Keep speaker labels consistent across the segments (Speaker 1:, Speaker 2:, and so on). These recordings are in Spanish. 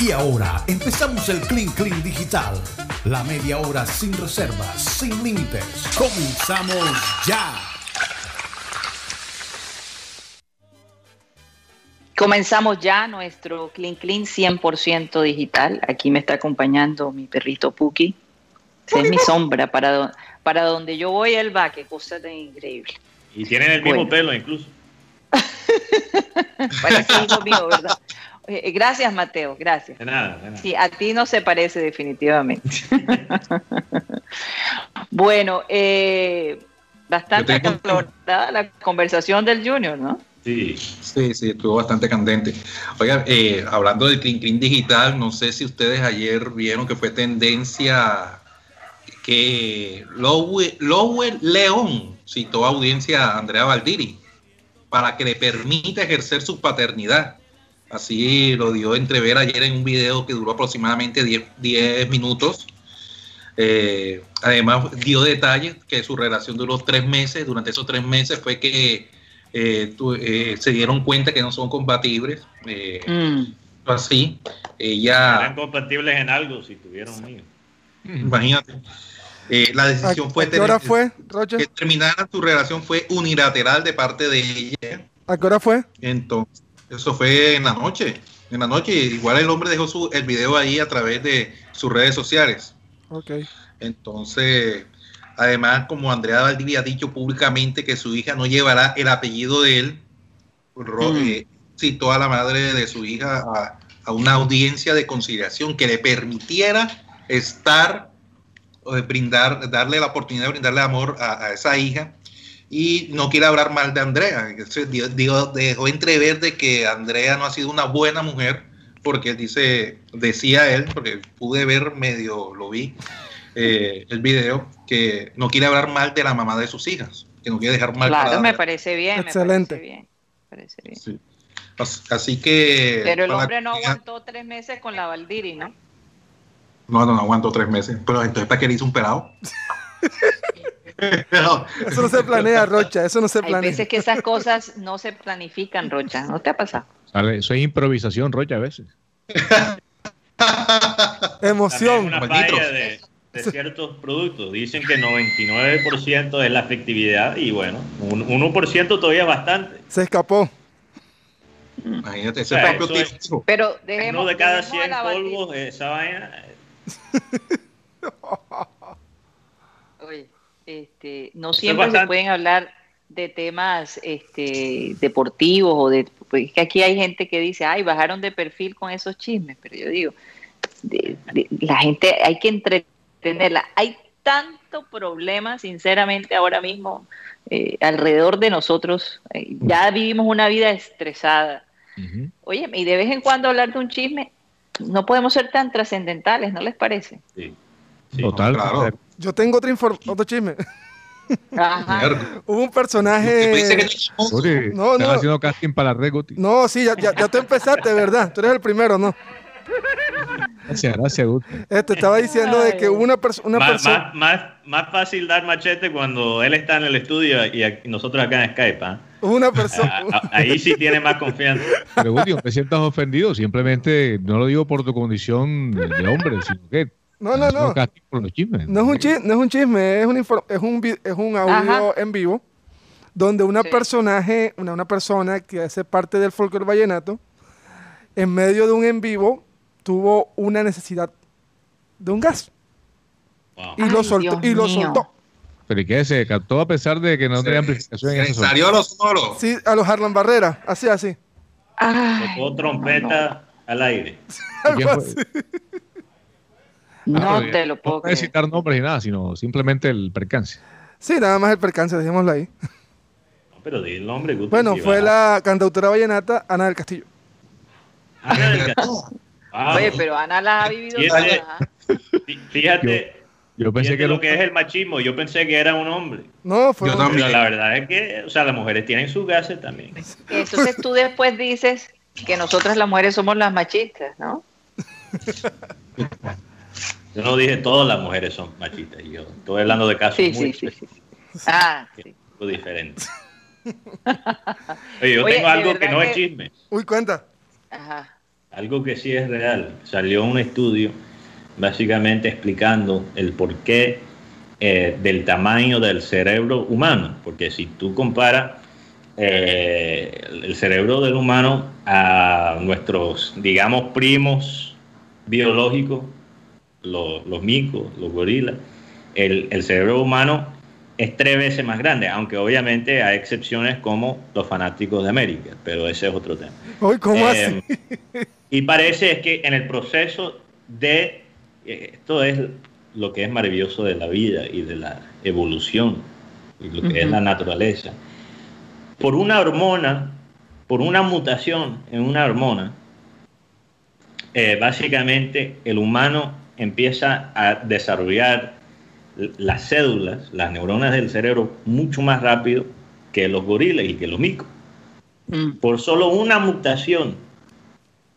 Speaker 1: Y ahora empezamos el Clean Clean Digital. La media hora sin reservas, sin límites. Comenzamos ya.
Speaker 2: Comenzamos ya nuestro Clean Clean 100% digital. Aquí me está acompañando mi perrito Puki. Esa es mi sombra. Para, para donde yo voy, él va. Qué cosa tan increíble.
Speaker 3: Y tienen el mismo pelo incluso.
Speaker 2: Parece hijo mío, ¿verdad? Eh, gracias, Mateo, gracias.
Speaker 3: De nada, de nada.
Speaker 2: Sí, a ti no se parece definitivamente. bueno, eh, bastante acalorada la conversación del Junior, ¿no?
Speaker 4: Sí. Sí, sí, estuvo bastante candente. Oiga, eh, hablando del Clean Clean Digital, no sé si ustedes ayer vieron que fue tendencia que Lowell, León citó a audiencia a Andrea Valdiri para que le permita ejercer su paternidad. Así lo dio entrever ayer en un video que duró aproximadamente 10, minutos. Eh, además dio detalles que su relación duró tres meses. Durante esos tres meses fue que eh, eh, se dieron cuenta que no son compatibles. Mm. Así, ella...
Speaker 3: Eran compatibles en algo si tuvieron hijos.
Speaker 4: Imagínate. Eh, la decisión fue,
Speaker 5: qué hora fue
Speaker 4: que terminara su relación fue unilateral de parte de ella.
Speaker 5: ¿A qué hora fue?
Speaker 4: Entonces, eso fue en la noche. En la noche, igual el hombre dejó su, el video ahí a través de sus redes sociales.
Speaker 5: Ok.
Speaker 4: Entonces, además, como Andrea Valdivia ha dicho públicamente que su hija no llevará el apellido de él, mm. eh, citó a la madre de su hija a, a una audiencia de conciliación que le permitiera estar brindar, darle la oportunidad de brindarle amor a, esa hija y no quiere hablar mal de Andrea. Digo, dejó entrever de que Andrea no ha sido una buena mujer porque dice, decía él, porque pude ver medio, lo vi, eh, el video, que no quiere hablar mal de la mamá de sus hijas, que no quiere dejar mal.
Speaker 2: Claro, me parece bien.
Speaker 5: Excelente.
Speaker 2: Me parece bien.
Speaker 4: Así que...
Speaker 2: Pero el hombre no aguantó tres meses con la Valdiri, ¿no?
Speaker 4: No, no, no aguanto tres meses. Pero entonces, ¿para qué le hizo un pelado?
Speaker 5: eso no se planea, Rocha, eso no se planea.
Speaker 2: Hay veces que esas cosas no se planifican, Rocha, ¿no te ha pasado?
Speaker 6: Eso es improvisación, Rocha, a veces.
Speaker 5: Emoción.
Speaker 3: Una falla de, de, ciertos productos. Dicen que 99% es la efectividad y bueno, un 1% todavía es bastante.
Speaker 5: Se escapó.
Speaker 4: Imagínate, ese propio
Speaker 2: Pero dejemos,
Speaker 3: uno de cada 100 polvos, esa vaina
Speaker 2: Oye, este, no siempre se pueden hablar de temas este, deportivos o de pues, que aquí hay gente que dice, ay, bajaron de perfil con esos chismes, pero yo digo, la gente hay que entretenerla. Hay tanto problema, sinceramente, ahora mismo eh, alrededor de nosotros. Eh, ya vivimos una vida estresada. Oye, y de vez en cuando hablar de un chisme no podemos ser tan trascendentales, ¿no les parece?
Speaker 6: Sí. Total.
Speaker 5: Claro. Yo tengo otro, otro chisme. Hubo un personaje.
Speaker 6: no, no. haciendo casting para la
Speaker 5: No, sí, ya, ya, ya tú empezaste, ¿verdad? Tú eres el primero, ¿no?
Speaker 6: Gracias, gracias, Gusto.
Speaker 5: Este estaba diciendo de que una, una persona.
Speaker 3: Más, más, fácil dar machete cuando él está en el estudio y, nosotros acá en Skype. ¿ah?
Speaker 5: Una persona.
Speaker 3: ahí sí tiene más confianza.
Speaker 6: Pero, Guti, te sientas ofendido. Simplemente no lo digo por tu condición de hombre, sino que.
Speaker 5: No, no, no. No es, un chisme, no es un chisme, es un, es un, es un audio en vivo donde una personaje, una, una persona que hace parte del folclore vallenato, en medio de un en vivo, tuvo una necesidad de un gas. Y, lo soltó, y lo soltó.
Speaker 6: ¿Pero y qué? ¿Se captó a pesar de que no tenía amplificación en eso?
Speaker 4: ¿Salió a los solos?
Speaker 5: Sí, a los Harlan Barrera, así, así.
Speaker 3: Tocó trompeta al aire.
Speaker 2: No, te lo puedo
Speaker 6: No puede citar nombres ni nada, sino simplemente el percance.
Speaker 5: Sí, nada más el percance, dejémoslo ahí.
Speaker 3: pero di el nombre.
Speaker 5: Bueno, fue la cantautora vallenata Ana del Castillo.
Speaker 3: Ana del Castillo.
Speaker 2: Oye, pero Ana la ha vivido
Speaker 3: Fíjate.
Speaker 6: Yo, pensé que
Speaker 3: lo que es el machismo, yo pensé que era un hombre.
Speaker 5: No, fue
Speaker 3: un hombre. la verdad es que, o sea, las mujeres tienen sus gases también.
Speaker 2: Entonces tú después dices que nosotras las mujeres somos las machistas, ¿no?
Speaker 3: Yo no dije todas las mujeres son machistas, yo estoy hablando de casos muy sí, sí,
Speaker 2: Ah, sí.
Speaker 3: diferente. Oye, yo tengo algo que no es chisme.
Speaker 5: Uy, cuenta.
Speaker 2: Ajá.
Speaker 3: algo que sí es real. Salió un estudio básicamente explicando el porqué eh, del tamaño del cerebro humano, porque si tú comparas eh, el cerebro del humano a nuestros, digamos, primos biológicos, los, los micos, los gorilas, el, el cerebro humano es tres veces más grande, aunque obviamente hay excepciones como los fanáticos de América, pero ese es otro tema.
Speaker 5: ¿cómo así?
Speaker 3: Eh, y parece que en el proceso de, eh, esto es lo que es maravilloso de la vida y de la evolución, y lo que es la naturaleza. Por una hormona, por una mutación en una hormona, eh, básicamente el humano empieza a desarrollar las células, las neuronas del cerebro, mucho más rápido que los gorilas y que los micos. Mm. Por solo una mutación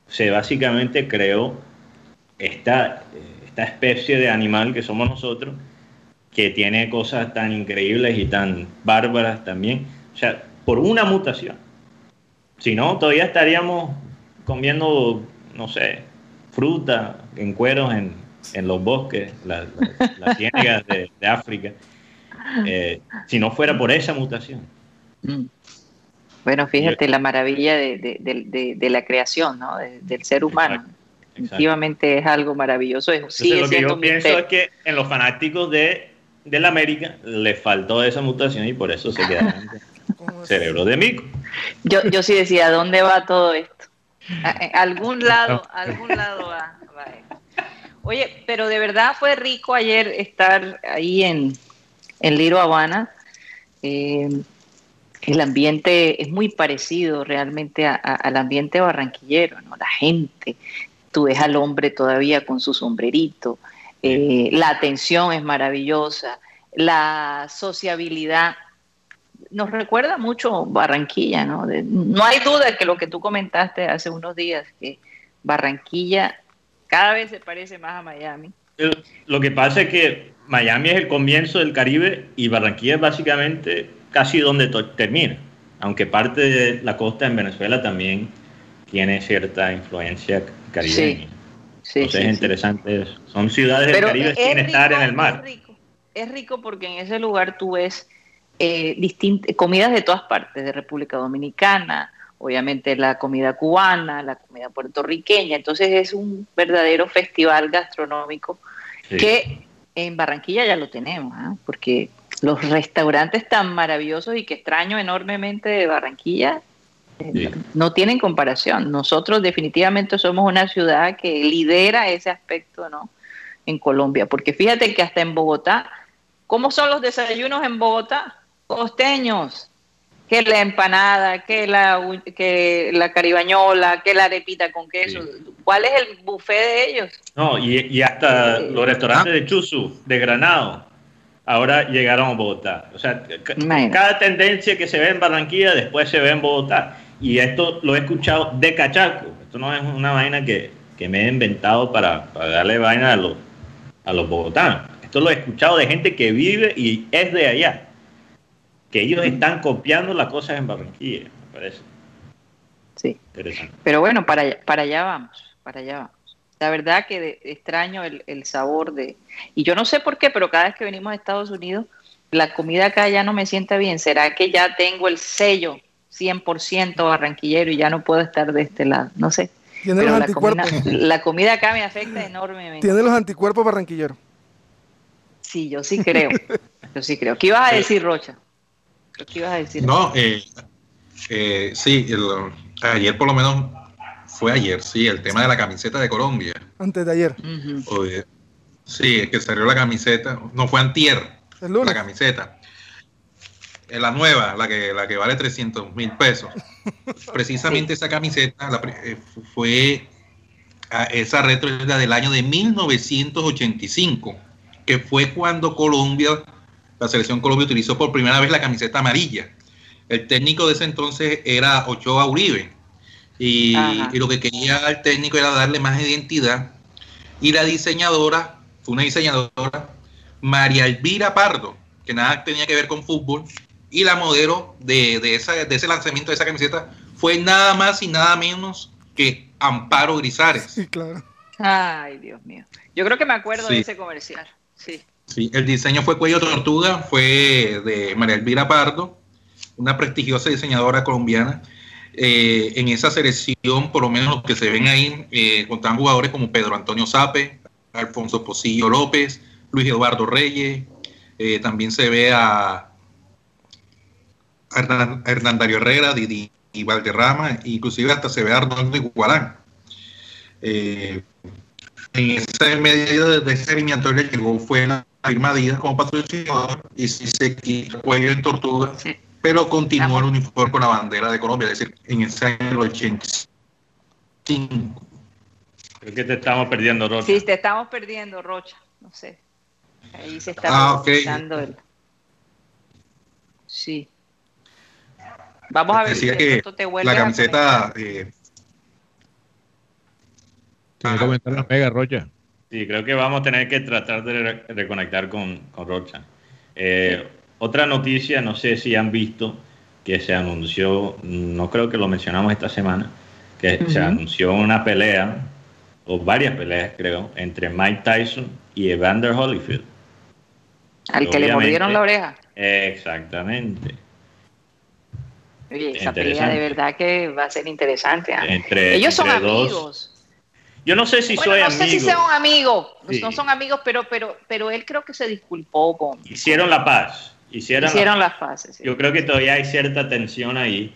Speaker 3: se básicamente creó esta, esta especie de animal que somos nosotros, que tiene cosas tan increíbles y tan bárbaras también. O sea, por una mutación. Si no, todavía estaríamos comiendo, no sé, fruta en cueros en, en los bosques, las, ciénegas de, África, eh, si no fuera por esa mutación.
Speaker 2: Bueno, fíjate la maravilla de, la creación, ¿no? del ser humano. Definitivamente es algo maravilloso.
Speaker 3: lo que yo pienso es que en los fanáticos de, la América le faltó esa mutación y por eso se quedaron cerebro de mico.
Speaker 2: Yo, yo sí decía, ¿dónde va todo esto? A, algún lado, algún lado va. Oye, pero de verdad fue rico ayer estar ahí en, en Liro Habana. Eh, el ambiente es muy parecido realmente al ambiente barranquillero, ¿no? La gente, tú ves al hombre todavía con su sombrerito, eh, la atención es maravillosa, la sociabilidad nos recuerda mucho Barranquilla, ¿no? no hay duda que lo que tú comentaste hace unos días, que Barranquilla cada vez se parece más a Miami.
Speaker 3: Lo que pasa es que Miami es el comienzo del Caribe y Barranquilla es básicamente casi donde termina, aunque parte de la costa en Venezuela también tiene cierta influencia caribeña. Sí, Entonces es interesante eso. Son ciudades del Caribe sin estar en el mar.
Speaker 2: Es rico, es rico porque en ese lugar tú ves eh, comidas de todas partes, de República Dominicana, obviamente la comida cubana, la comida puertorriqueña, entonces es un verdadero festival gastronómico que en Barranquilla ya lo tenemos, ¿ah? porque los restaurantes tan maravillosos y que extraño enormemente de Barranquilla eh, no tienen comparación. Nosotros definitivamente somos una ciudad que lidera ese aspecto, ¿no? En Colombia, porque fíjate que hasta en Bogotá, ¿cómo son los desayunos en Bogotá? Costeños, que la empanada, que la, que la caribañola, que la arepita con queso. ¿Cuál es el buffet de ellos?
Speaker 3: No, y, hasta los restaurantes de Chuzu, de Granado, ahora llegaron a Bogotá. O sea, cada tendencia que se ve en Barranquilla después se ve en Bogotá. Y esto lo he escuchado de cachaco. Esto no es una vaina que, me he inventado para, para, darle vaina a los, a los bogotanos. Esto lo he escuchado de gente que vive y es de allá que ellos están copiando las cosas en Barranquilla, me parece.
Speaker 2: Sí. Pero bueno, para allá, para allá vamos, para allá vamos. La verdad que extraño el, sabor de... Y yo no sé por qué, pero cada vez que venimos a Estados Unidos, la comida acá ya no me sienta bien. ¿Será que ya tengo el sello 100% barranquillero y ya no puedo estar de este lado? No sé.
Speaker 5: Tiene los anticuerpos.
Speaker 2: la comida acá me afecta enormemente.
Speaker 5: Tiene los anticuerpos barranquilleros.
Speaker 2: Sí, yo sí creo. Yo sí creo. ¿Qué ibas a decir, Rocha? ¿Qué ibas a decir?
Speaker 4: No, eh, eh, sí, ayer por lo menos fue ayer, sí, el tema de la camiseta de Colombia.
Speaker 5: Antes de ayer.
Speaker 4: sí, es que salió la camiseta, no fue antier, la camiseta. La nueva, la que, la que vale 300 mil pesos. Precisamente esa camiseta eh, fue, esa retro es la del año de 1985, que fue cuando Colombia la selección Colombia utilizó por primera vez la camiseta amarilla. El técnico de ese entonces era Ochoa Uribe. Y, lo que quería el técnico era darle más identidad. Y la diseñadora, fue una diseñadora, María Elvira Pardo, que nada tenía que ver con fútbol. Y la modelo de, esa, de ese lanzamiento de esa camiseta fue nada más y nada menos que Amparo Grisares.
Speaker 2: Sí, claro. Ay, Dios mío. Yo creo que me acuerdo de ese comercial. Sí.
Speaker 4: Sí, el diseño fue cuello tortuga, fue de María Elvira Pardo, una prestigiosa diseñadora colombiana. Eh, en esa selección, por lo menos los que se ven ahí, eh, contaban jugadores como Pedro Antonio Sape, Alfonso Posillo López, Luis Eduardo Reyes, eh, también se ve a, Hernán, Dario Herrera, Didi y Valderrama, inclusive hasta se ve a Arnoldo Igualán. Eh, en ese medio de ese eliminatorio llegó fue la firma como patrocinador y si se quitó cuello en tortuga, pero continuó el uniforme con la bandera de Colombia, es decir, en ese año 85.
Speaker 3: Creo que te estamos perdiendo, Rocha.
Speaker 2: Sí, te estamos perdiendo, Rocha. No sé. Ahí se está ah, el. Sí. Vamos a ver
Speaker 4: si esto te vuelve la camiseta. Eh...
Speaker 6: Tiene comentar la pega, Rocha.
Speaker 3: Sí, creo que vamos a tener que tratar de reconectar con, con Rocha. Eh, otra noticia, no sé si han visto que se anunció, no creo que lo mencionamos esta semana, que se anunció una pelea, o varias peleas creo, entre Mike Tyson y Evander Holyfield.
Speaker 2: Al que le mordieron la oreja.
Speaker 3: Exactamente.
Speaker 2: Oye, esa pelea de verdad que va a ser interesante. ¿ah? Ellos son amigos.
Speaker 3: Yo no sé si soy
Speaker 2: no
Speaker 3: amigo.
Speaker 2: sé si son amigos. No son amigos, pero, pero, pero él creo que se disculpó con.
Speaker 3: Hicieron la paz.
Speaker 2: Hicieron, Hicieron las paces.
Speaker 3: Yo creo que todavía hay cierta tensión ahí.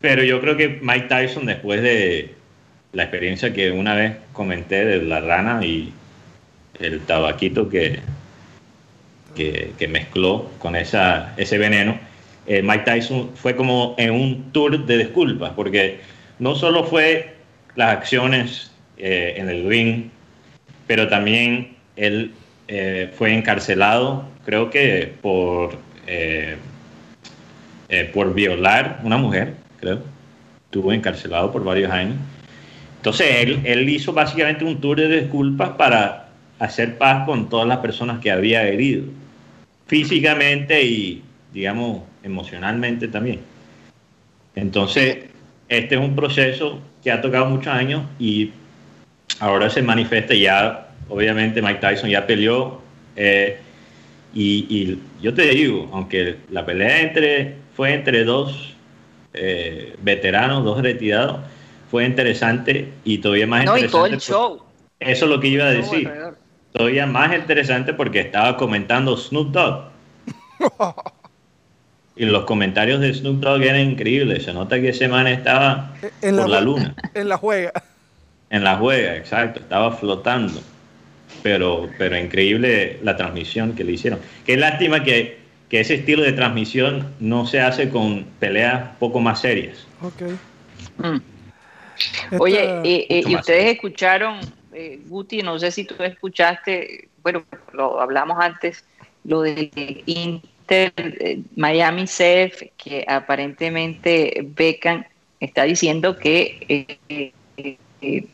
Speaker 3: Pero yo creo que Mike Tyson, después de la experiencia que una vez comenté de la rana y el tabaquito que, que, mezcló con esa, ese veneno, eh, Mike Tyson fue como en un tour de disculpas, porque no solo fue las acciones eh, en el ring, pero también él eh, fue encarcelado, creo que por, por violar una mujer, creo. Estuvo encarcelado por varios años. Entonces él, él hizo básicamente un tour de disculpas para hacer paz con todas las personas que había herido, físicamente y, digamos, emocionalmente también. Entonces, este es un proceso que ha tocado muchos años y ahora se manifiesta ya, obviamente Mike Tyson ya peleó eh, y, yo te digo, aunque la pelea entre, fue entre dos eh, veteranos, dos retirados, fue interesante y todavía más interesante.
Speaker 2: todo el show.
Speaker 3: Eso es lo que iba a decir. Todavía más interesante porque estaba comentando Snoop Dogg. Y los comentarios de Snoop Dogg eran increíbles. Se nota que ese man estaba en por la, luna.
Speaker 5: En la juega.
Speaker 3: En la juega, exacto. Estaba flotando. Pero, pero increíble la transmisión que le hicieron. Qué lástima que, que ese estilo de transmisión no se hace con peleas poco más serias.
Speaker 5: Ok.
Speaker 2: Mm. Oye, y ustedes escucharon, eh, Guti, no sé si tú escuchaste, bueno, lo hablamos antes, lo del Inter eh, Miami CF, que aparentemente Beckham está diciendo que eh,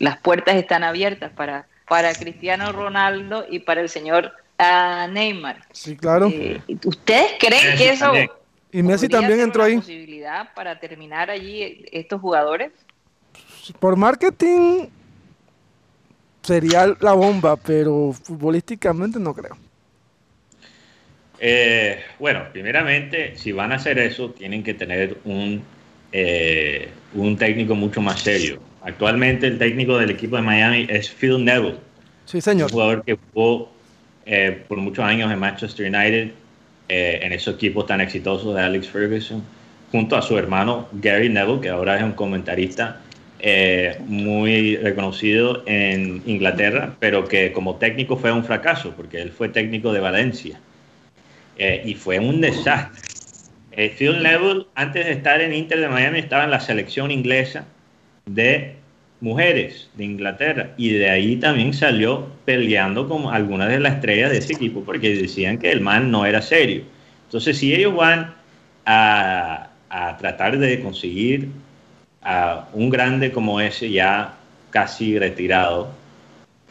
Speaker 2: las puertas están abiertas para, para Cristiano Ronaldo y para el señor ah, Neymar.
Speaker 5: Sí, claro.
Speaker 2: ¿Ustedes creen que eso...
Speaker 5: Y Messi también entró ahí.
Speaker 2: posibilidad para terminar allí estos jugadores?
Speaker 5: Por marketing sería la bomba, pero futbolísticamente no creo.
Speaker 3: Eh, bueno, primeramente, si van a hacer eso, tienen que tener un, eh, un técnico mucho más serio. Actualmente el técnico del equipo de Miami es Phil Neville.
Speaker 5: Sí, señor.
Speaker 3: Un jugador que jugó eh, por muchos años en Manchester United, en esos equipos tan exitosos de Alex Ferguson, junto a su hermano Gary Neville, que ahora es un comentarista eh, muy reconocido en Inglaterra, pero que como técnico fue un fracaso, porque él fue técnico de Valencia. Eh, y fue un desastre. Eh, Phil Neville, antes de estar en Inter de Miami, estaba en la selección inglesa de mujeres de Inglaterra y de ahí también salió peleando con algunas de las estrellas de ese equipo porque decían que el man no era serio. Entonces, si ellos van a, a tratar de conseguir a un grande como ese ya casi retirado,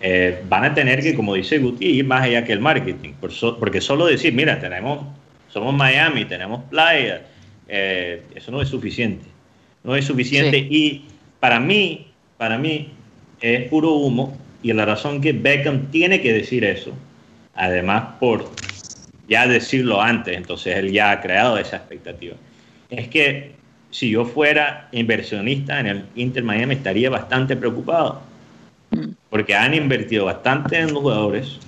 Speaker 3: eh, van a tener que, como dice Guti, ir más allá que el marketing, porque solo decir, mira, tenemos, somos Miami, tenemos playa, eh, eso no es suficiente. No es suficiente. Y para mí, para mí es puro humo y la razón que Beckham tiene que decir eso, además por ya decirlo antes, entonces él ya ha creado esa expectativa, es que si yo fuera inversionista en el Inter Miami estaría bastante preocupado, porque han invertido bastante en los jugadores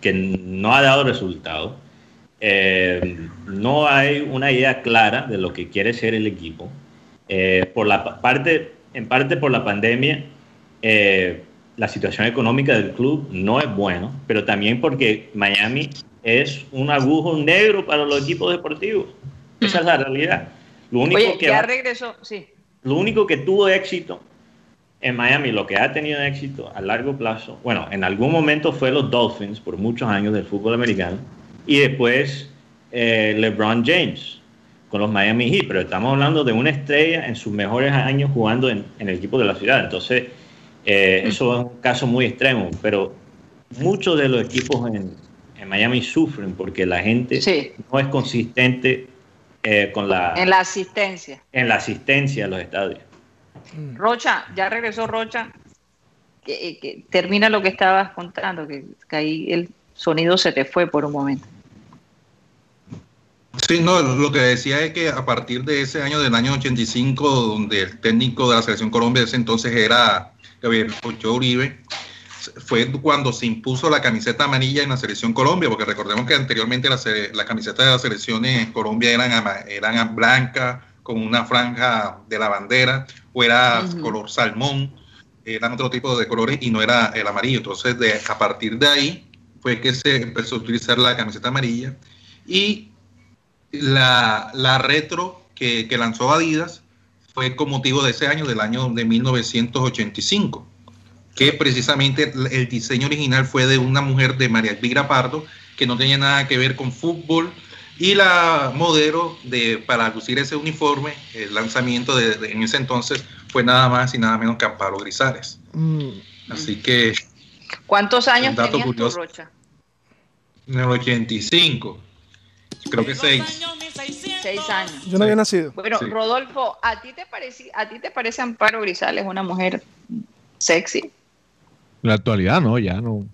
Speaker 3: que no ha dado resultado. Eh, no hay una idea clara de lo que quiere ser el equipo. Eh, por la parte, en parte por la pandemia, eh, la situación económica del club no es buena, pero también porque Miami es un agujo negro para los equipos deportivos. Esa es la realidad. Lo único que
Speaker 2: ya regresó, sí.
Speaker 3: Lo único que tuvo éxito en Miami, lo que ha tenido éxito a largo plazo, bueno, en algún momento fue los Dolphins por muchos años del fútbol americano y después eh, LeBron James con los Miami Heat, pero estamos hablando de una estrella en sus mejores años jugando en, el equipo de la ciudad. Entonces, eh, eso es un caso muy extremo, pero muchos de los equipos en, Miami sufren porque la gente no es consistente eh, con la...
Speaker 2: En la asistencia.
Speaker 3: En la asistencia a los estadios.
Speaker 2: Rocha, ya regresó Rocha. Que, termina lo que estabas contando, que, que ahí el sonido se te fue por un momento.
Speaker 4: Sí, no, lo que decía es que a partir de ese año, del año 85, donde el técnico de la selección Colombia de ese entonces era Gabriel Ochoa Uribe, fue cuando se impuso la camiseta amarilla en la selección Colombia, porque recordemos que anteriormente la, la camiseta de las selecciones Colombia eran, eran blancas, con una franja de la bandera, o era color salmón, eran otro tipo de colores y no era el amarillo. Entonces, de, a partir de ahí fue que se empezó a utilizar la camiseta amarilla y la, la retro que, que, lanzó Adidas fue con motivo de ese año, del año de 1985, que precisamente el diseño original fue de una mujer de María Elvira Pardo, que no tenía nada que ver con fútbol, y la modelo de, para lucir ese uniforme, el lanzamiento de, en ese entonces fue nada más y nada menos que Amparo Grisales. Mm. Así que...
Speaker 2: ¿Cuántos años tenías Rocha?
Speaker 4: En el 85. Creo que seis.
Speaker 2: Seis años.
Speaker 5: Yo no había nacido.
Speaker 2: Bueno, Rodolfo, ¿a ti, te parece, ¿a ti te parece Amparo Grisales una mujer sexy? En
Speaker 6: la actualidad no, ya no.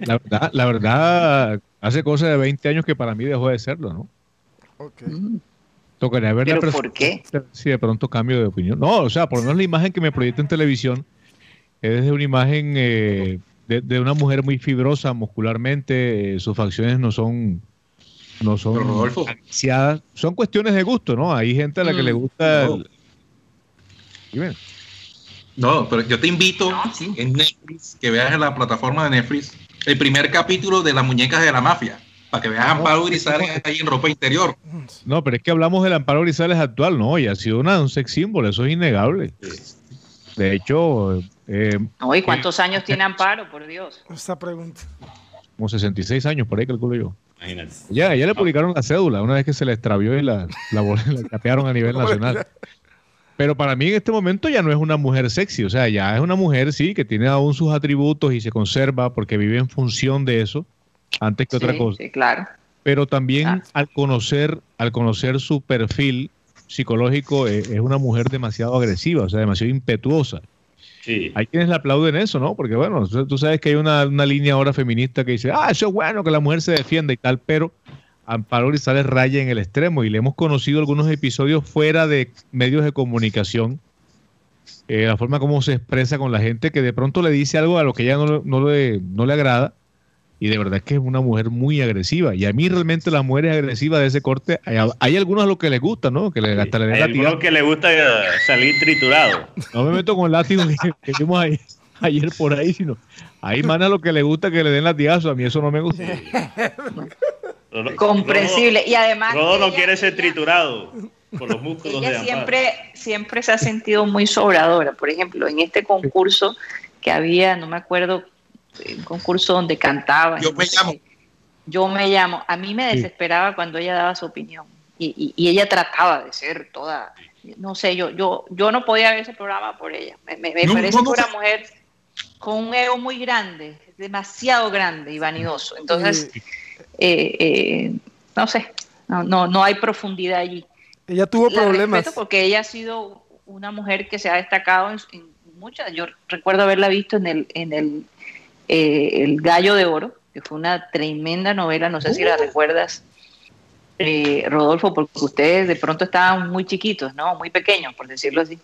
Speaker 6: La verdad, la verdad, hace cosas de 20 años que para mí dejó de serlo, ¿no? Ok.
Speaker 2: Mm. Tocaría ver ¿Pero por qué?
Speaker 6: Si de pronto cambio de opinión. No, o sea, por lo menos la imagen que me proyecta en televisión es de una imagen eh, de, una mujer muy fibrosa muscularmente, eh, sus facciones no son no son son cuestiones de gusto, ¿no? Hay gente a la que le mm. gusta.
Speaker 4: No. pero yo te invito en Netflix que veas en la plataforma de Netflix el primer capítulo de las muñecas de la mafia. Para que veas a Amparo Grisales ahí en ropa interior.
Speaker 6: No, pero es que hablamos del Amparo Grisales actual, ¿no? Y ha sido una, un sex símbolo, eso es innegable. De hecho.
Speaker 2: Eh, ¿y cuántos años tiene Amparo, por Dios?
Speaker 5: Esta pregunta.
Speaker 6: Como 66 años, por ahí calculo yo. Ya, ya le publicaron la cédula una vez que se le extravió y la, la, la capearon a nivel nacional. Pero para mí en este momento ya no es una mujer sexy, o sea, ya es una mujer, sí, que tiene aún sus atributos y se conserva porque vive en función de eso, antes que otra cosa.
Speaker 2: Sí, claro.
Speaker 6: Pero también al conocer, al conocer su perfil psicológico, eh, es una mujer demasiado agresiva, o sea, demasiado impetuosa. Hay quienes le aplauden eso, ¿no? Porque bueno, tú sabes que hay una, línea ahora feminista que dice, ah, eso es bueno que la mujer se defienda y tal, pero Amparo Grisales raya en el extremo y le hemos conocido algunos episodios fuera de medios de comunicación, eh, la forma como se expresa con la gente que de pronto le dice algo a lo que ella no, no, le, no le agrada y de verdad es que es una mujer muy agresiva. Y a mí realmente las mujeres agresivas de ese corte, hay, hay algunos a los que les gusta, ¿no? Que le, hasta le
Speaker 3: hay algunos que les gusta salir triturado.
Speaker 6: No me meto con el látigo que, vimos ayer por ahí, sino hay manas a los que les gusta que le den latigazo. A mí eso no me gusta.
Speaker 2: Comprensible. y además.
Speaker 3: Rodo no quiere ser triturado por los músculos
Speaker 2: ella siempre, siempre se ha sentido muy sobradora. Por ejemplo, en este concurso que había, no me acuerdo un concurso donde cantaba.
Speaker 4: Yo me llamo.
Speaker 2: Yo me llamo. A mí me desesperaba cuando ella daba su opinión y, y, ella trataba de ser toda, no sé, yo, yo, yo no podía ver ese programa por ella. Me, me, parece que una mujer con un ego muy grande, demasiado grande y vanidoso. Entonces, eh, eh, no sé, no, no, no, hay profundidad allí.
Speaker 5: Ella tuvo problemas.
Speaker 2: Porque ella ha sido una mujer que se ha destacado en, en muchas. Yo recuerdo haberla visto en el, en el, eh, el Gallo de Oro, que fue una tremenda novela, no sé si la uh. recuerdas, eh, Rodolfo, porque ustedes de pronto estaban muy chiquitos, ¿no? Muy pequeños, por decirlo así.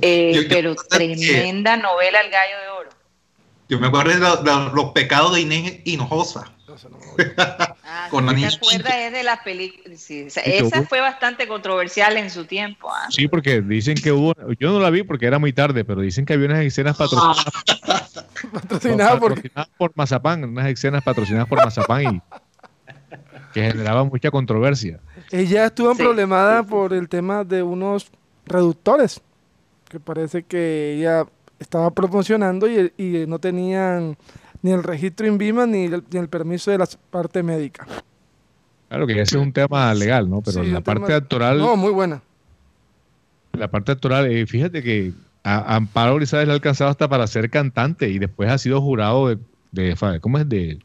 Speaker 2: Eh, pero tremenda novela El Gallo de Oro.
Speaker 4: Yo me acuerdo de, los pecados de Inés Hinojosa.
Speaker 2: Ah, con ¿Te acuerdas es de las películas? esa fue bastante controversial en su tiempo. ¿ah?
Speaker 6: Sí, porque dicen que hubo, yo no la vi porque era muy tarde, pero dicen que había unas escenas patrocinadas, patrocinadas, por... por Mazapán, unas escenas patrocinadas por Mazapán y que generaban mucha controversia.
Speaker 5: Ella estuvo problemada por el tema de unos reductores, que parece que ella estaba promocionando y, y no tenían ni el registro INVIMA ni el, ni el permiso de la parte médica.
Speaker 6: Claro que ese es un tema legal, ¿no? Pero la parte actoral.
Speaker 5: No, muy buena.
Speaker 6: La parte actoral, eh, fíjate que a, Amparo Grisales le ha alcanzado hasta para ser cantante y después ha sido jurado de, de ¿cómo es? De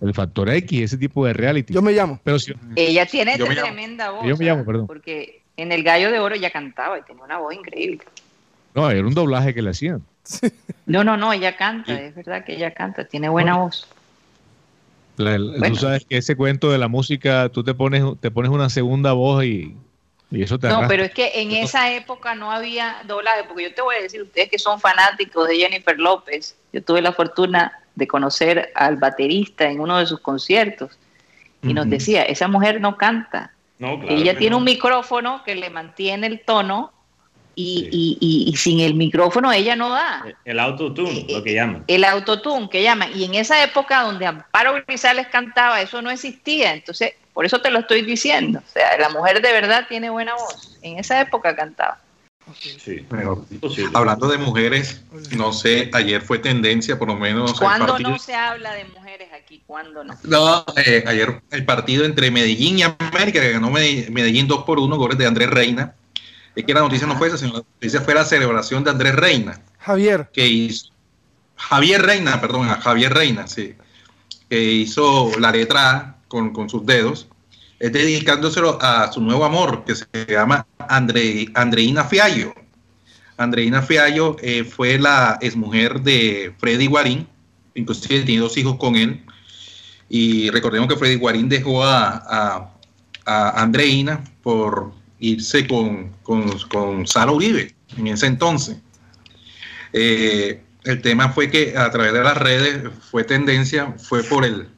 Speaker 6: el Factor X, ese tipo de reality.
Speaker 5: Yo me llamo.
Speaker 2: Pero ella tiene tremenda voz.
Speaker 6: Yo me llamo, perdón.
Speaker 2: Porque en El Gallo de Oro ya cantaba y tenía una voz increíble.
Speaker 6: No, era un doblaje que le hacían.
Speaker 2: No, no, no, ella canta, es verdad que ella canta, tiene buena voz.
Speaker 6: Tú sabes que ese cuento de la música, tú te pones, te pones una segunda voz y, eso te
Speaker 2: No, pero es que en esa época no había doblaje, porque yo te voy a decir, ustedes que son fanáticos de Jennifer López, yo tuve la fortuna de conocer al baterista en uno de sus conciertos y nos decía, esa mujer no canta. ella tiene un micrófono que le mantiene el tono y, sin el micrófono ella no da.
Speaker 3: El autotune, lo que llaman.
Speaker 2: El autotune que llaman. Y en esa época donde Amparo Grisales cantaba, eso no existía. Entonces, por eso te lo estoy diciendo. O sea, la mujer de verdad tiene buena voz. En esa época cantaba.
Speaker 4: Sí. hablando de mujeres, no sé, ayer fue tendencia, por lo menos.
Speaker 2: ¿Cuándo no se habla de mujeres aquí? ¿Cuándo no?
Speaker 4: No, eh, ayer el partido entre Medellín y América, que ganó Medellín 2 por 1, goles de Andrés Reina es que la noticia no fue esa, sino la noticia fue la celebración de Andrés Reina.
Speaker 5: Javier.
Speaker 4: Que hizo, Javier Reina, perdón, a Javier Reina, sí. Que hizo la letra A con, sus dedos, es dedicándoselo a su nuevo amor, que se llama Andre, Andreina Fiallo. Andreina Fiallo eh, fue la exmujer de Freddy Guarín, inclusive tiene dos hijos con él. Y recordemos que Freddy Guarín dejó a, a Andreina por irse con, con, Sara Uribe en ese entonces. Eh, el tema fue que a través de las redes fue tendencia, fue por el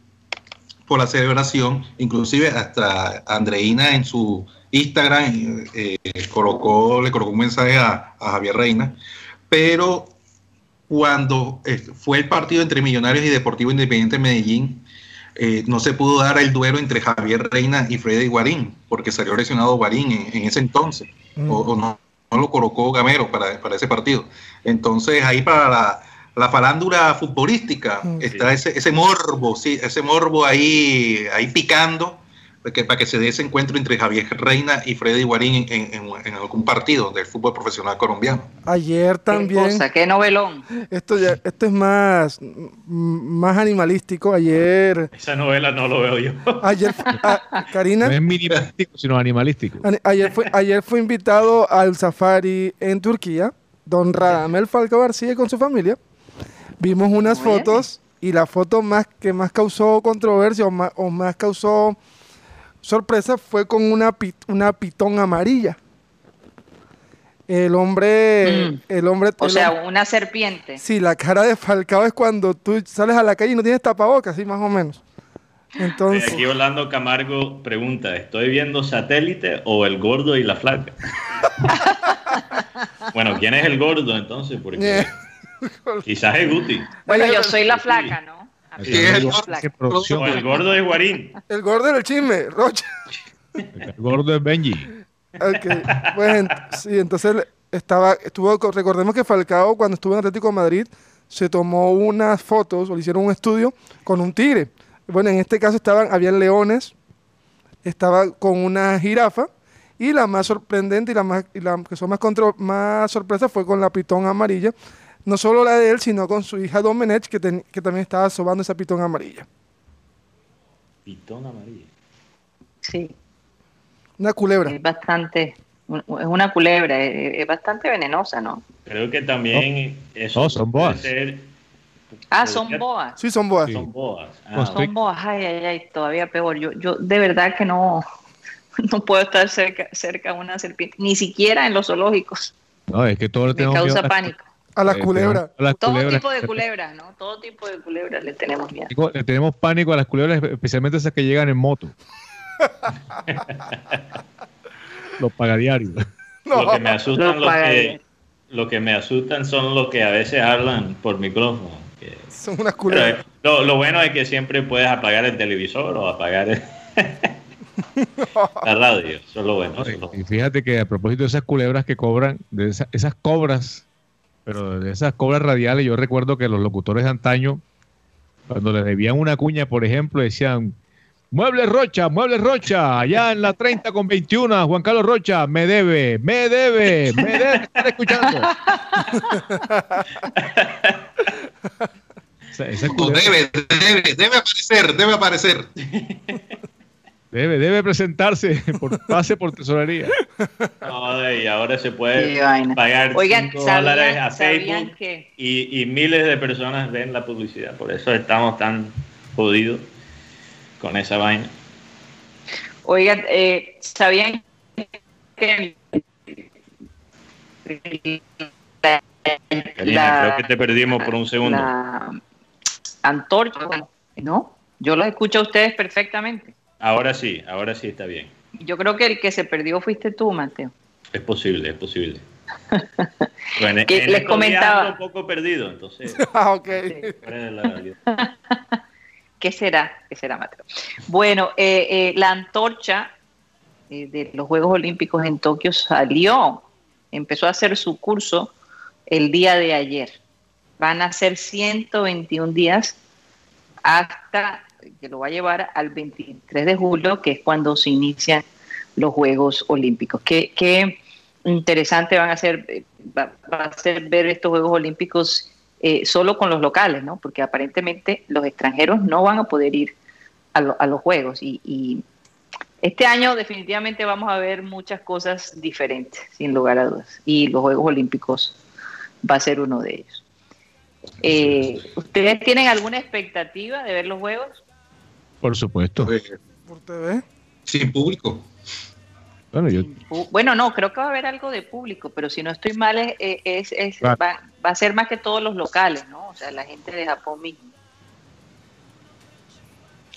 Speaker 4: por la celebración, inclusive hasta Andreina en su Instagram eh, colocó, le colocó un mensaje a, Javier Reina, pero cuando eh, fue el partido entre Millonarios y Deportivo Independiente de Medellín, eh, no se pudo dar el duelo entre Javier Reina y Freddy Guarín, porque salió lesionado Guarín en, ese entonces, mm. o, no, lo colocó Gamero para, ese partido. Entonces ahí para la, la farándula futbolística mm. está ese, ese morbo, sí, ese morbo ahí, ahí picando para que se dé ese encuentro entre Javier Reina y Freddy Guarín en, algún partido del fútbol profesional colombiano.
Speaker 5: Ayer también.
Speaker 2: Qué, qué novelón.
Speaker 5: Esto ya, esto es más, más animalístico. Ayer.
Speaker 3: Esa novela no lo veo yo.
Speaker 5: Ayer, ah, Karina.
Speaker 6: No es minimalístico, sino animalístico.
Speaker 5: Ayer fue, ayer fue invitado al safari en Turquía, don Radamel Falcao García con su familia. Vimos unas fotos y la foto más que más causó controversia o más, o más causó sorpresa fue con una, una pitón amarilla. El hombre, mm. el hombre.
Speaker 2: O sea, una serpiente.
Speaker 5: Sí, la cara de Falcao es cuando tú sales a la calle y no tienes tapabocas, así más o menos. Entonces.
Speaker 3: Aquí Orlando Camargo pregunta: ¿estoy viendo satélite o el gordo y la flaca? bueno, ¿quién es el gordo entonces? Porque quizás es Guti.
Speaker 2: Bueno, yo soy la flaca, ¿no?
Speaker 3: El, gordo de Guarín.
Speaker 5: El gordo del chisme, Rocha.
Speaker 6: El gordo de Benji.
Speaker 5: Okay. Pues, sí, entonces estaba, estuvo, recordemos que Falcao cuando estuvo en Atlético de Madrid se tomó unas fotos o le hicieron un estudio con un tigre. Bueno, en este caso estaban, habían leones, estaba con una jirafa y la más sorprendente y la más y la que son más, más sorpresa fue con la pitón amarilla no solo la de él, sino con su hija Domenech, que, que también estaba sobando esa pitón amarilla.
Speaker 3: Pitón amarilla.
Speaker 2: Sí.
Speaker 5: Una culebra.
Speaker 2: Es bastante, es una culebra, es, bastante venenosa, ¿no?
Speaker 3: Creo que también
Speaker 6: eso son boas.
Speaker 2: ah, son boas.
Speaker 5: Sí, son boas.
Speaker 3: Son boas.
Speaker 2: Ah. Son boas, ay, ay, ay, todavía peor. Yo, yo de verdad que no, no puedo estar cerca, cerca de una serpiente, ni siquiera en los zoológicos.
Speaker 6: No, es que todo lo
Speaker 2: Me causa pánico.
Speaker 5: A las culebras.
Speaker 2: Todo tipo de culebras, ¿no? Todo tipo de culebras le tenemos miedo.
Speaker 6: Le tenemos pánico a las culebras, especialmente esas que llegan en moto. los pagadiarios.
Speaker 3: Lo que me asustan los, que, lo que me asustan son los que a veces hablan por micrófono.
Speaker 5: son unas culebras.
Speaker 3: Lo, bueno es que siempre puedes apagar el televisor o apagar la radio. Eso es lo bueno.
Speaker 6: Y fíjate que a propósito de esas culebras que cobran, de esas cobras, pero de esas cobras radiales, yo recuerdo que los locutores de antaño, cuando les debían una cuña, por ejemplo, decían, Mueble Rocha, Mueble Rocha, allá en la 30 con 21, Juan Carlos Rocha, me debe, me debe, me debe estar escuchando.
Speaker 4: debe, debe, debe aparecer, debe aparecer.
Speaker 6: Debe, debe presentarse, por, pase por tesorería.
Speaker 3: y ahora se puede pagar Oigan, 5 dólares a Facebook y, y miles de personas ven la publicidad. Por eso estamos tan jodidos con esa vaina.
Speaker 2: Oigan, eh, ¿sabían que
Speaker 3: creo que te perdimos por un segundo.
Speaker 2: antorcha, ¿no? Yo lo escucho a ustedes perfectamente.
Speaker 3: Ahora sí, ahora sí está bien.
Speaker 2: Yo creo que el que se perdió fuiste tú, Mateo.
Speaker 3: Es posible, es posible.
Speaker 2: bueno, que les comentaba.
Speaker 3: Un poco perdido, entonces.
Speaker 5: ah, ok.
Speaker 2: ¿Qué será? ¿Qué será, Mateo? Bueno, eh, eh, la antorcha eh, de los Juegos Olímpicos en Tokio salió, empezó a hacer su curso el día de ayer. Van a ser 121 días hasta que lo va a llevar al 23 de julio, que es cuando se inician los Juegos Olímpicos. Qué, qué interesante van a ser, va, a ser ver estos Juegos Olímpicos eh, solo con los locales, ¿no? Porque aparentemente los extranjeros no van a poder ir a, los juegos. Y, este año definitivamente vamos a ver muchas cosas diferentes, sin lugar a dudas. Y los Juegos Olímpicos va a ser uno de ellos. Eh, ¿Ustedes tienen alguna expectativa de ver los Juegos?
Speaker 6: Por supuesto.
Speaker 5: ¿Por TV?
Speaker 4: Sin público.
Speaker 2: Bueno, no, creo que va a haber algo de público, pero si no estoy mal, es, va, a ser más que todos los locales, ¿no? O sea, la gente de Japón mismo.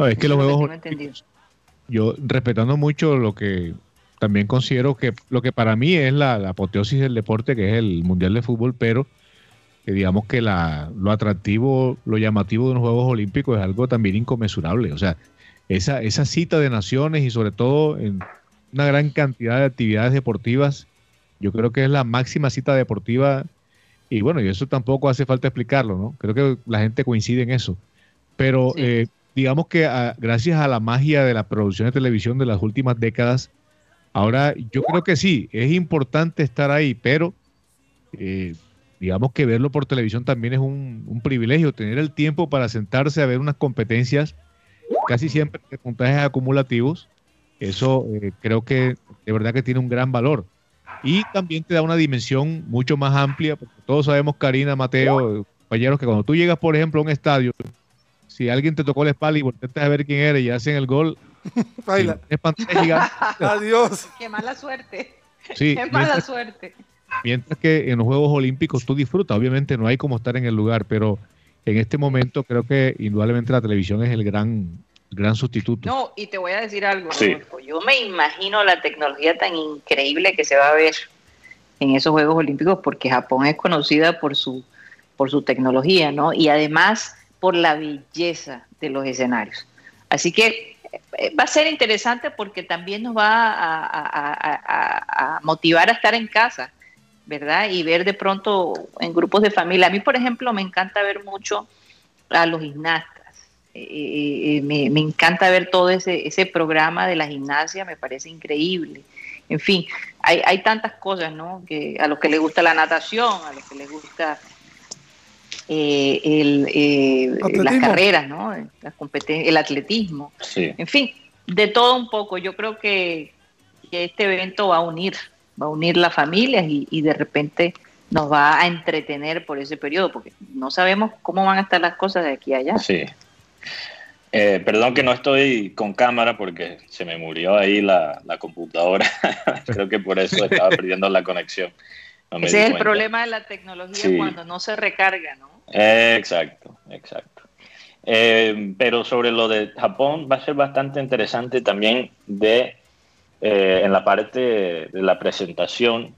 Speaker 6: es que los juegos. Yo, respetando mucho lo que también considero que lo que para mí es la, apoteosis del deporte, que es el Mundial de Fútbol, pero que digamos que la, lo atractivo, lo llamativo de los Juegos Olímpicos es algo también inconmensurable. O sea, esa, esa cita de naciones y sobre todo en una gran cantidad de actividades deportivas. Yo creo que es la máxima cita deportiva y bueno, y eso tampoco hace falta explicarlo, ¿no? Creo que la gente coincide en eso. Pero eh, digamos que ah, gracias a la magia de la producción de televisión de las últimas décadas, ahora yo creo que sí, es importante estar ahí, pero eh, digamos que verlo por televisión también es un, un, privilegio, tener el tiempo para sentarse a ver unas competencias casi siempre de puntajes acumulativos eso eh, creo que de verdad que tiene un gran valor. Y también te da una dimensión mucho más amplia, porque todos sabemos, Karina, Mateo, compañeros, que cuando tú llegas, por ejemplo, a un estadio, si alguien te tocó la espalda y volteas a ver quién eres y hacen el gol,
Speaker 5: es pantalla Adiós.
Speaker 2: Qué mala suerte. Sí, Qué mala suerte.
Speaker 6: Mientras que en los Juegos Olímpicos tú disfrutas, obviamente no hay como estar en el lugar, pero en este momento creo que indudablemente la televisión es el gran gran sustituto.
Speaker 2: No, y te voy a decir algo, yo me imagino la tecnología tan increíble que se va a ver en esos Juegos Olímpicos porque Japón es conocida por su por su tecnología, ¿no? Y además por la belleza de los escenarios. Así que eh, va a ser interesante porque también nos va a, a, motivar a estar en casa, ¿verdad? Y ver de pronto en grupos de familia. A mí, por ejemplo, me encanta ver mucho a los gimnastas eh, eh, me, encanta ver todo ese, ese programa de la gimnasia, me parece increíble. En fin, hay, hay tantas cosas, ¿no? Que a los que les gusta la natación, a los que les gusta eh, el, las carreras, ¿no? Las el atletismo. En fin, de todo un poco. Yo creo que, que, este evento va a unir va a unir las familias y, de repente nos va a entretener por ese periodo, porque no sabemos cómo van a estar las cosas de aquí a allá.
Speaker 3: Sí. Eh, perdón que no estoy con cámara porque se me murió ahí la, computadora. Creo que por eso estaba perdiendo la conexión.
Speaker 2: Ese es el problema de la tecnología cuando no se recarga, ¿no?
Speaker 3: exacto, exacto. Eh, pero sobre lo de Japón va a ser bastante interesante también de eh, en la parte de la presentación,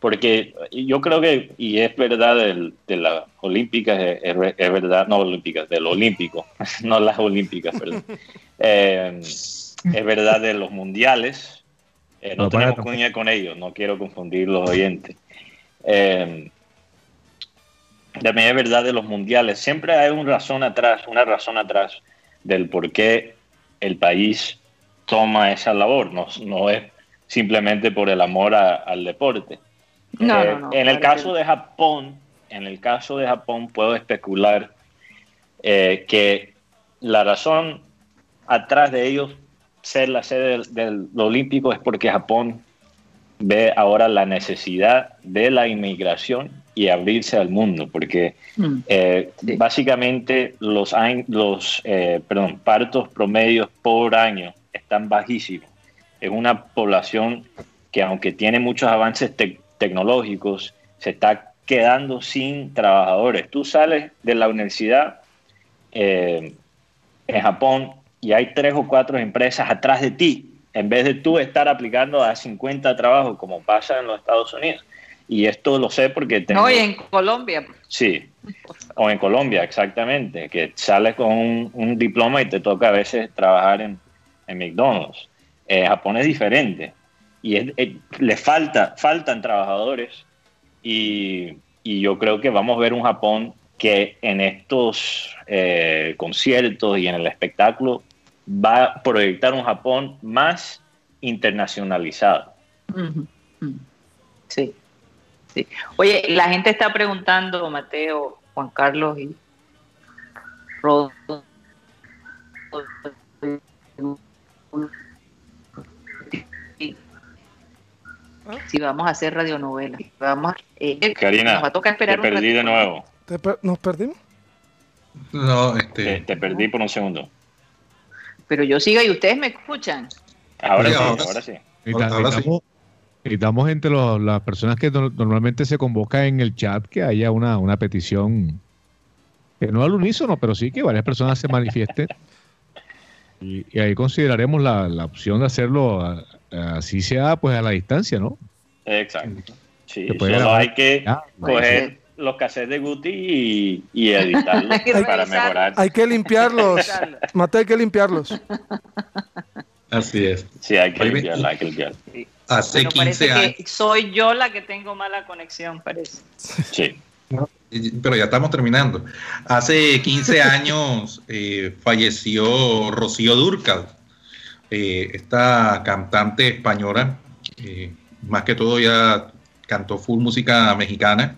Speaker 3: porque yo creo que, y es verdad de las olímpicas, es, verdad, no olímpicas, del olímpico, no las olímpicas, perdón. Eh, es verdad de los mundiales, no, tenemos cuña con ellos, no quiero confundir los oyentes. Eh, también es verdad de los mundiales. Siempre hay una razón atrás, una razón atrás del por qué el país toma esa labor. No, no es simplemente por el amor al deporte. Eh, en el caso de Japón, en el caso de Japón puedo especular eh, que la razón atrás de ellos ser la sede del Olímpico es porque Japón ve ahora la necesidad de la inmigración y abrirse al mundo, porque mm. eh, básicamente los, los eh, perdón, partos promedios por año están bajísimos. Es una población que aunque tiene muchos avances tecnológicos, se está quedando sin trabajadores. Tú sales de la universidad eh, en Japón y hay tres o cuatro empresas atrás de ti en vez de tú estar aplicando a 50 trabajos como pasa en los Estados Unidos. Y esto lo sé porque
Speaker 2: tengo... No, y en Colombia.
Speaker 3: Sí, o en Colombia, exactamente, que sales con un, diploma y te toca a veces trabajar en, en McDonald's. Eh, Japón es diferente y le falta, faltan trabajadores y, yo creo que vamos a ver un Japón que en estos eh, conciertos y en el espectáculo va a proyectar un Japón más internacionalizado.
Speaker 2: Sí, sí. Oye, la gente está preguntando, Mateo, Juan Carlos y Rodo, si vamos a hacer radionovela. Vamos,
Speaker 3: eh, Karina, nos va a tocar esperar te perdí de nuevo.
Speaker 5: ¿Nos perdimos?
Speaker 3: No, este... te perdí por un segundo
Speaker 2: pero yo sigo y ustedes me escuchan.
Speaker 3: Ahora sí, ahora, sí.
Speaker 6: Necesitamos entre las personas que normalmente se convoca en el chat que haya una, una petición, que no al unísono, pero sí que varias personas se manifiesten. y, ahí consideraremos la, la, opción de hacerlo así sea pues a la distancia, ¿no?
Speaker 3: Exacto. Sí, solo hay que coger los cassettes de Guti y, editarlos para mejorar.
Speaker 5: Hay que limpiarlos. Mate, hay que limpiarlos.
Speaker 4: Así es.
Speaker 3: Sí, hay que limpiarlos, hay que limpiarlos.
Speaker 2: Hace 15 años. soy yo la que tengo mala conexión, parece.
Speaker 3: Sí.
Speaker 4: Pero ya estamos terminando. Hace 15 años eh, falleció Rocío Durcal, eh, esta cantante española, eh, más que todo ya cantó full música mexicana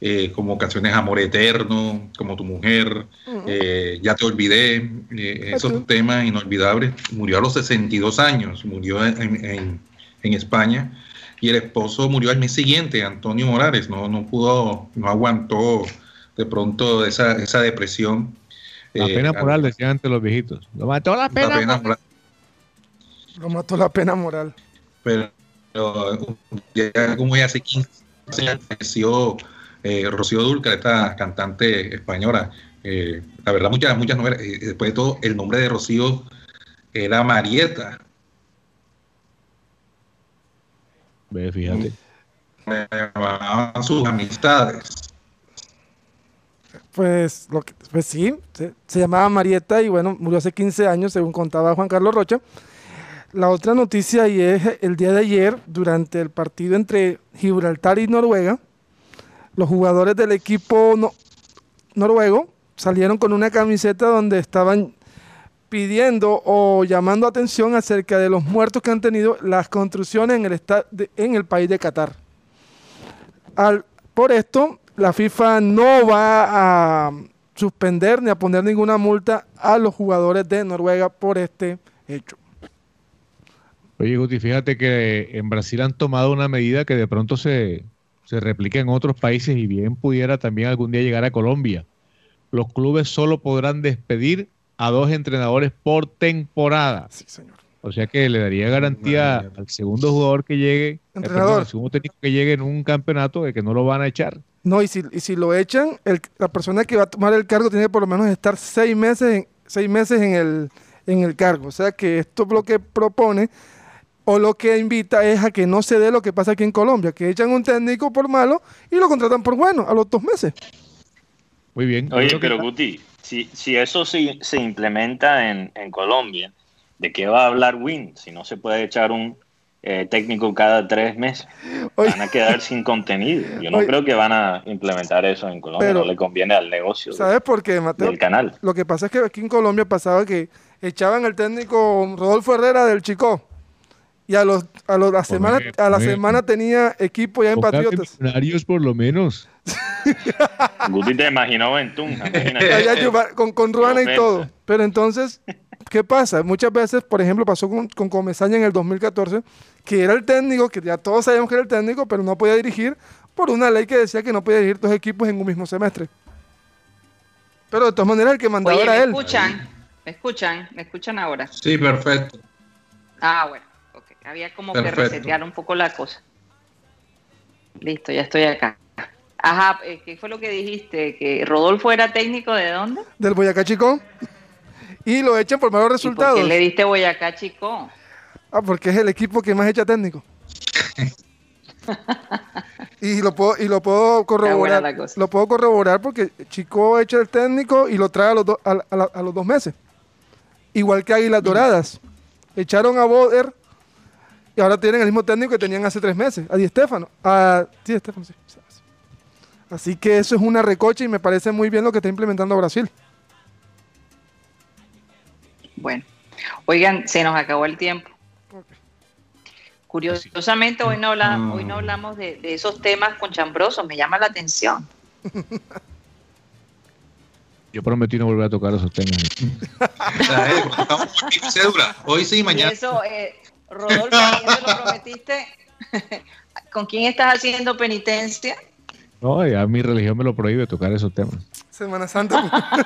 Speaker 4: eh, como canciones Amor Eterno, como Tu Mujer, Ya Te Olvidé, esos temas inolvidables. Murió a los 62 años, murió en, España y el esposo murió al mes siguiente, Antonio Morales, no, no pudo, no aguantó de pronto esa, esa depresión.
Speaker 6: La pena moral, decían antes los viejitos. Lo mató la pena, moral.
Speaker 5: Lo mató la pena moral.
Speaker 4: Pero, ya como ya hace 15 años falleció eh, Rocío Dulca, esta cantante española. Eh, la verdad, muchas, muchas novelas. Eh, después de todo, el nombre de Rocío era Marieta.
Speaker 6: Ve, fíjate.
Speaker 4: Me sus amistades.
Speaker 5: Pues, lo que, pues sí, se, se, llamaba Marieta y bueno, murió hace 15 años, según contaba Juan Carlos Rocha. La otra noticia y es el día de ayer, durante el partido entre Gibraltar y Noruega, los jugadores del equipo noruego salieron con una camiseta donde estaban pidiendo o llamando atención acerca de los muertos que han tenido las construcciones en el, en el país de Qatar. por esto, la FIFA no va a suspender ni a poner ninguna multa a los jugadores de Noruega por este hecho.
Speaker 6: Oye, Guti, fíjate que en Brasil han tomado una medida que de pronto se, se replica en otros países y bien pudiera también algún día llegar a Colombia. Los clubes solo podrán despedir a dos entrenadores por temporada. Sí, señor. O sea que le daría garantía al segundo jugador que llegue, eh, entrenador. al segundo técnico que llegue en un campeonato de que no lo van a echar.
Speaker 5: No, y si, y si lo echan, la persona que va a tomar el cargo tiene que por lo menos estar seis meses, en, seis meses en, el, en el cargo. O sea que esto lo que propone o lo que invita es a que no se dé lo que pasa aquí en Colombia, que echan un técnico por malo y lo contratan por bueno a los dos meses.
Speaker 6: Muy bien.
Speaker 3: Oye, pero Guti, si, si eso se, se implementa en, en Colombia, ¿de qué va a hablar Win si no se puede echar un eh, técnico cada tres meses? Van a quedar sin contenido. Yo no creo que van a implementar eso en Colombia, no le conviene al negocio
Speaker 5: ¿sabes por qué, Mateo?
Speaker 3: del canal.
Speaker 5: Lo que pasa es que aquí en Colombia pasaba que echaban el técnico Rodolfo Herrera del Chico y a los a los, la semana a la semana tenía equipo ya en Patriotas.
Speaker 6: por lo menos.
Speaker 3: Guti te imaginó en Tunja.
Speaker 5: con, con Ruana y todo. Pero entonces ¿qué pasa? Muchas veces, por ejemplo, pasó con, con Comesaña en el 2014, que era el técnico, que ya todos sabíamos que era el técnico, pero no podía dirigir por una ley que decía que no podía dirigir dos equipos en un mismo semestre. Pero de todas maneras el que mandaba era él.
Speaker 2: ¿Me escuchan? ¿Me escuchan? ¿Me escuchan ahora?
Speaker 4: Sí, perfecto.
Speaker 2: Ah, bueno. Había como que resetear un poco la cosa. Listo, ya estoy acá. Ajá, eh, ¿qué fue lo que dijiste? ¿Que Rodolfo era técnico de dónde?
Speaker 5: Del Boyacá Chico y lo echan por malos resultados. ¿Y
Speaker 2: por qué le diste Boyacá, chico?
Speaker 5: Ah, porque es el equipo que más echa técnico. y lo puedo y lo puedo corroborar. Lo puedo corroborar porque Chico echa el técnico y lo trae a los, a, los dos meses. Igual que Águilas Doradas. Echaron a Boder y ahora tienen el mismo técnico que tenían hace tres meses. A Di Stefano. A, sí, Stefano, sí. Así que eso es una recocha y me parece muy bien lo que está implementando Brasil.
Speaker 2: Bueno, oigan, se nos acabó el tiempo. Curiosamente, hoy no hablamos, hoy no hablamos de, esos temas con chambrosos, me llama la atención.
Speaker 6: Yo prometí no volver a tocar esos temas.
Speaker 4: Hoy sí, mañana.
Speaker 2: eso, eh, Rodolfo, ¿quién te lo prometiste? ¿Con quién estás haciendo penitencia?
Speaker 6: No, ya mi religión me lo prohíbe tocar esos temas.
Speaker 5: Semana Santa.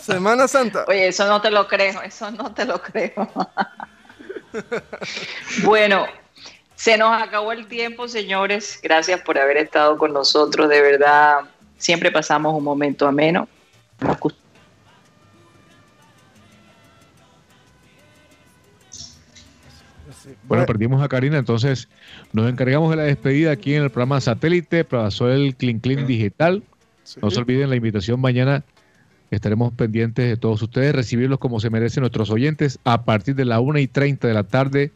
Speaker 5: Semana Santa.
Speaker 2: Oye, eso no te lo creo, eso no te lo creo. bueno, se nos acabó el tiempo, señores. Gracias por haber estado con nosotros. De verdad, siempre pasamos un momento ameno.
Speaker 6: Bueno, perdimos a Karina, entonces nos encargamos de la despedida aquí en el programa Satélite, pasó el Clean Clean Digital. No se olviden la invitación mañana Estaremos pendientes de todos ustedes, recibirlos como se merecen nuestros oyentes a partir de la 1 y 30 de la tarde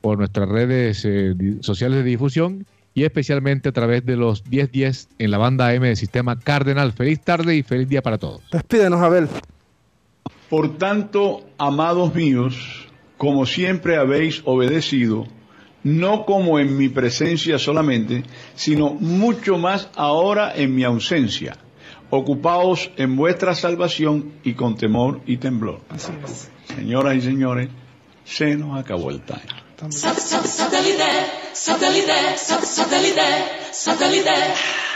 Speaker 6: por nuestras redes eh, sociales de difusión y especialmente a través de los 1010 en la banda M del sistema Cardenal. Feliz tarde y feliz día para todos.
Speaker 5: Despídenos, Abel.
Speaker 7: Por tanto, amados míos, como siempre habéis obedecido, no como en mi presencia solamente, sino mucho más ahora en mi ausencia ocupaos en vuestra salvación y con temor y temblor. Así es. Señoras y señores, se nos acabó el time. Satellite, satellite, satellite, satellite.